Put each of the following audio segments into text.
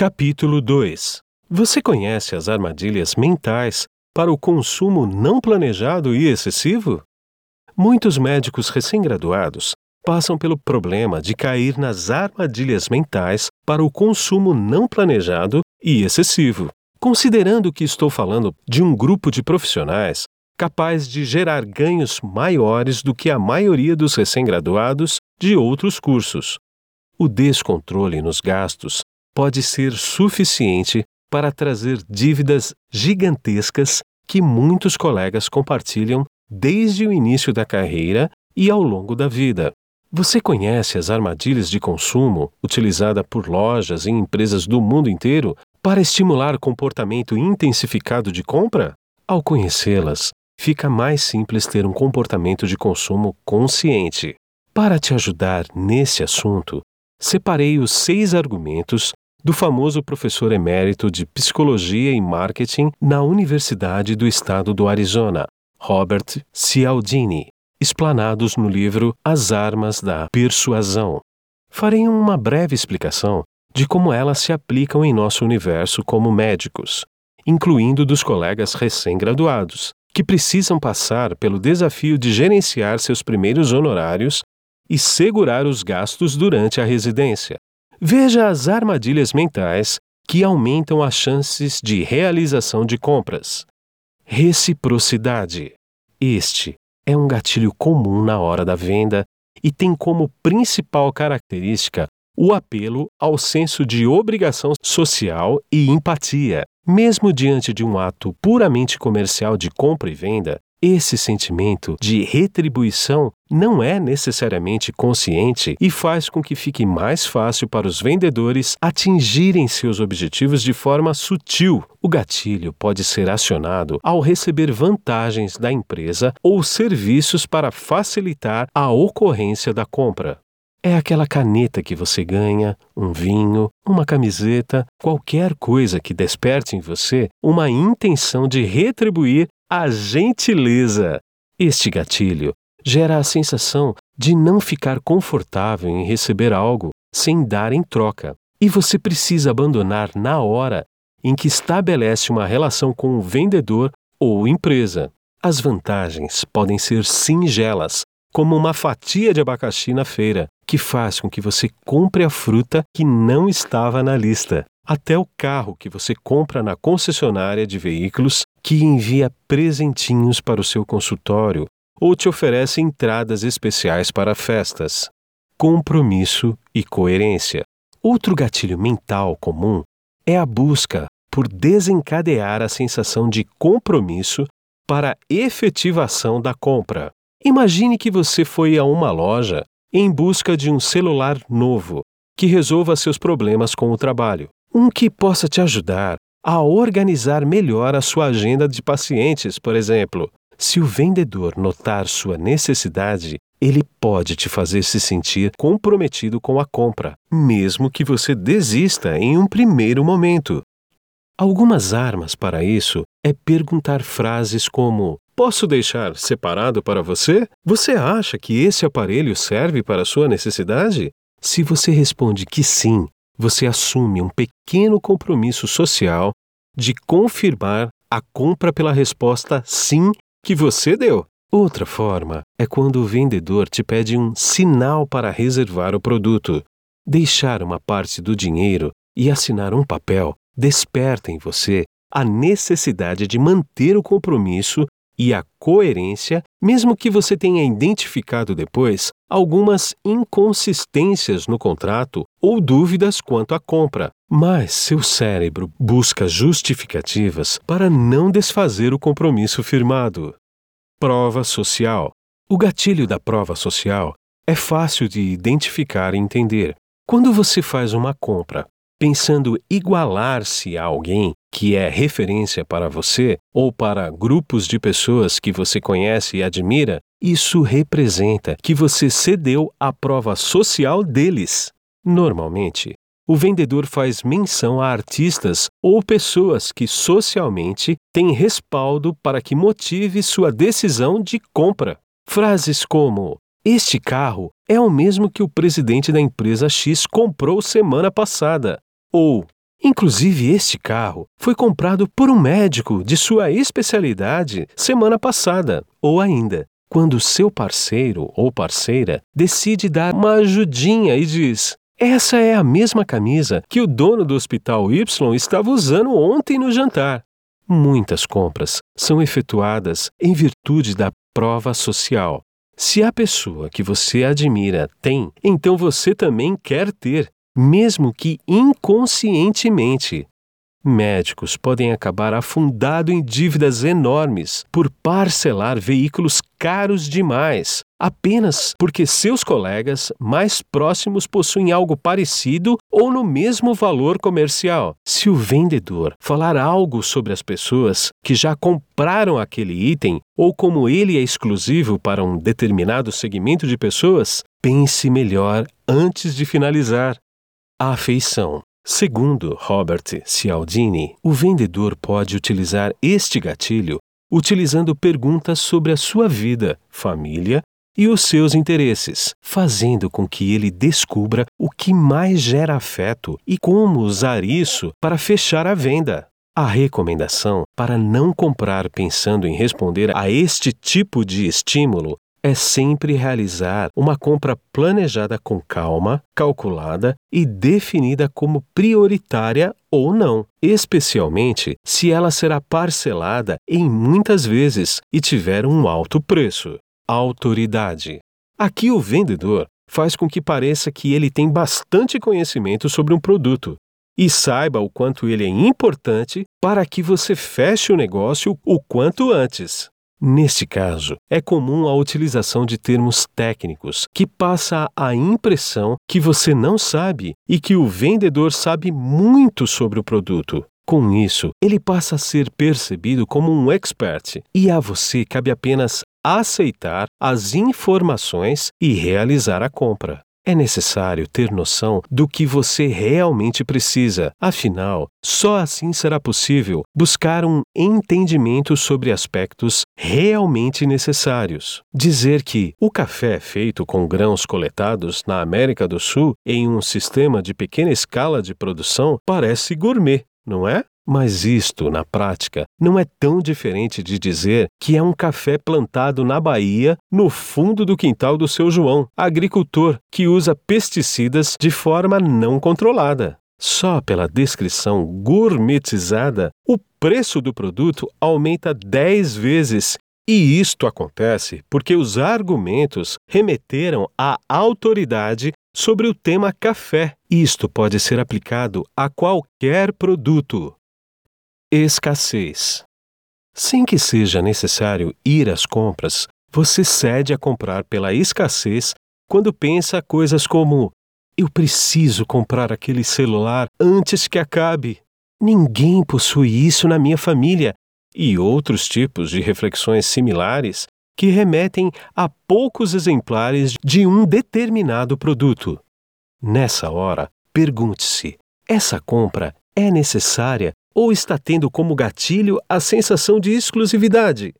Capítulo 2 Você conhece as armadilhas mentais para o consumo não planejado e excessivo? Muitos médicos recém-graduados passam pelo problema de cair nas armadilhas mentais para o consumo não planejado e excessivo. Considerando que estou falando de um grupo de profissionais capaz de gerar ganhos maiores do que a maioria dos recém-graduados de outros cursos. O descontrole nos gastos pode ser suficiente para trazer dívidas gigantescas que muitos colegas compartilham desde o início da carreira e ao longo da vida. Você conhece as armadilhas de consumo utilizada por lojas e empresas do mundo inteiro para estimular comportamento intensificado de compra? Ao conhecê-las, fica mais simples ter um comportamento de consumo consciente. Para te ajudar nesse assunto, separei os seis argumentos do famoso professor emérito de Psicologia e Marketing na Universidade do Estado do Arizona, Robert Cialdini, explanados no livro As Armas da Persuasão. Farei uma breve explicação de como elas se aplicam em nosso universo como médicos, incluindo dos colegas recém-graduados, que precisam passar pelo desafio de gerenciar seus primeiros honorários e segurar os gastos durante a residência. Veja as armadilhas mentais que aumentam as chances de realização de compras. Reciprocidade. Este é um gatilho comum na hora da venda e tem como principal característica o apelo ao senso de obrigação social e empatia. Mesmo diante de um ato puramente comercial de compra e venda, esse sentimento de retribuição não é necessariamente consciente e faz com que fique mais fácil para os vendedores atingirem seus objetivos de forma sutil. O gatilho pode ser acionado ao receber vantagens da empresa ou serviços para facilitar a ocorrência da compra. É aquela caneta que você ganha, um vinho, uma camiseta, qualquer coisa que desperte em você uma intenção de retribuir a gentileza. Este gatilho gera a sensação de não ficar confortável em receber algo sem dar em troca, e você precisa abandonar na hora em que estabelece uma relação com o vendedor ou empresa. As vantagens podem ser singelas, como uma fatia de abacaxi na feira, que faz com que você compre a fruta que não estava na lista, até o carro que você compra na concessionária de veículos que envia presentinhos para o seu consultório ou te oferece entradas especiais para festas. Compromisso e coerência. Outro gatilho mental comum é a busca por desencadear a sensação de compromisso para a efetivação da compra. Imagine que você foi a uma loja em busca de um celular novo que resolva seus problemas com o trabalho, um que possa te ajudar a organizar melhor a sua agenda de pacientes, por exemplo. Se o vendedor notar sua necessidade, ele pode te fazer se sentir comprometido com a compra, mesmo que você desista em um primeiro momento. Algumas armas para isso é perguntar frases como: Posso deixar separado para você? Você acha que esse aparelho serve para sua necessidade? Se você responde que sim, você assume um pequeno compromisso social de confirmar a compra pela resposta sim que você deu. Outra forma é quando o vendedor te pede um sinal para reservar o produto. Deixar uma parte do dinheiro e assinar um papel desperta em você a necessidade de manter o compromisso e a coerência, mesmo que você tenha identificado depois algumas inconsistências no contrato ou dúvidas quanto à compra. Mas seu cérebro busca justificativas para não desfazer o compromisso firmado. Prova social. O gatilho da prova social é fácil de identificar e entender. Quando você faz uma compra pensando igualar-se a alguém que é referência para você ou para grupos de pessoas que você conhece e admira, isso representa que você cedeu à prova social deles. Normalmente, o vendedor faz menção a artistas ou pessoas que socialmente têm respaldo para que motive sua decisão de compra. Frases como: Este carro é o mesmo que o presidente da empresa X comprou semana passada ou Inclusive, este carro foi comprado por um médico de sua especialidade semana passada, ou ainda, quando seu parceiro ou parceira decide dar uma ajudinha e diz: Essa é a mesma camisa que o dono do hospital Y estava usando ontem no jantar. Muitas compras são efetuadas em virtude da prova social. Se a pessoa que você admira tem, então você também quer ter, mesmo que inconscientemente. Médicos podem acabar afundado em dívidas enormes por parcelar veículos caros demais, apenas porque seus colegas mais próximos possuem algo parecido ou no mesmo valor comercial. Se o vendedor falar algo sobre as pessoas que já compraram aquele item ou como ele é exclusivo para um determinado segmento de pessoas, pense melhor antes de finalizar. A afeição. Segundo Robert Cialdini, o vendedor pode utilizar este gatilho utilizando perguntas sobre a sua vida, família e os seus interesses, fazendo com que ele descubra o que mais gera afeto e como usar isso para fechar a venda. A recomendação para não comprar pensando em responder a este tipo de estímulo é sempre realizar uma compra planejada com calma, calculada e definida como prioritária ou não, especialmente se ela será parcelada em muitas vezes e tiver um alto preço. Autoridade. Aqui o vendedor faz com que pareça que ele tem bastante conhecimento sobre um produto e saiba o quanto ele é importante para que você feche o negócio o quanto antes. Neste caso, é comum a utilização de termos técnicos que passa a impressão que você não sabe e que o vendedor sabe muito sobre o produto. Com isso, ele passa a ser percebido como um expert e a você cabe apenas aceitar as informações e realizar a compra. É necessário ter noção do que você realmente precisa, afinal, só assim será possível buscar um entendimento sobre aspectos realmente necessários. Dizer que o café é feito com grãos coletados na América do Sul em um sistema de pequena escala de produção parece gourmet, não é? Mas isto, na prática, não é tão diferente de dizer que é um café plantado na Bahia, no fundo do quintal do seu João, agricultor que usa pesticidas de forma não controlada. Só pela descrição gourmetizada, o preço do produto aumenta 10 vezes. E isto acontece porque os argumentos remeteram à autoridade sobre o tema café. Isto pode ser aplicado a qualquer produto. Escassez. Sem que seja necessário ir às compras, você cede a comprar pela escassez quando pensa coisas como: eu preciso comprar aquele celular antes que acabe. Ninguém possui isso na minha família. E outros tipos de reflexões similares que remetem a poucos exemplares de um determinado produto. Nessa hora, pergunte-se: essa compra é necessária ou está tendo como gatilho a sensação de exclusividade?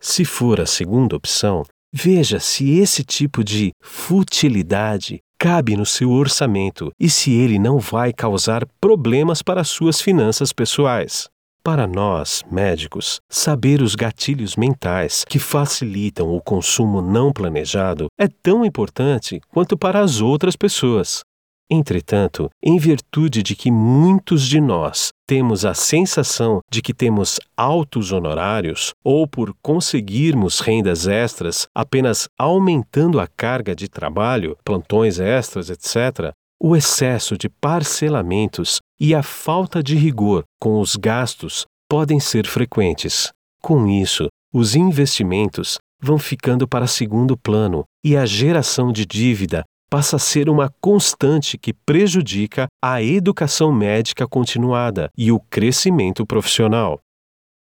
Se for a segunda opção, veja se esse tipo de futilidade cabe no seu orçamento e se ele não vai causar problemas para suas finanças pessoais. Para nós, médicos, saber os gatilhos mentais que facilitam o consumo não planejado é tão importante quanto para as outras pessoas. Entretanto, em virtude de que muitos de nós temos a sensação de que temos altos honorários ou por conseguirmos rendas extras apenas aumentando a carga de trabalho, plantões extras, etc., o excesso de parcelamentos e a falta de rigor com os gastos podem ser frequentes. Com isso, os investimentos vão ficando para segundo plano e a geração de dívida passa a ser uma constante que prejudica a educação médica continuada e o crescimento profissional.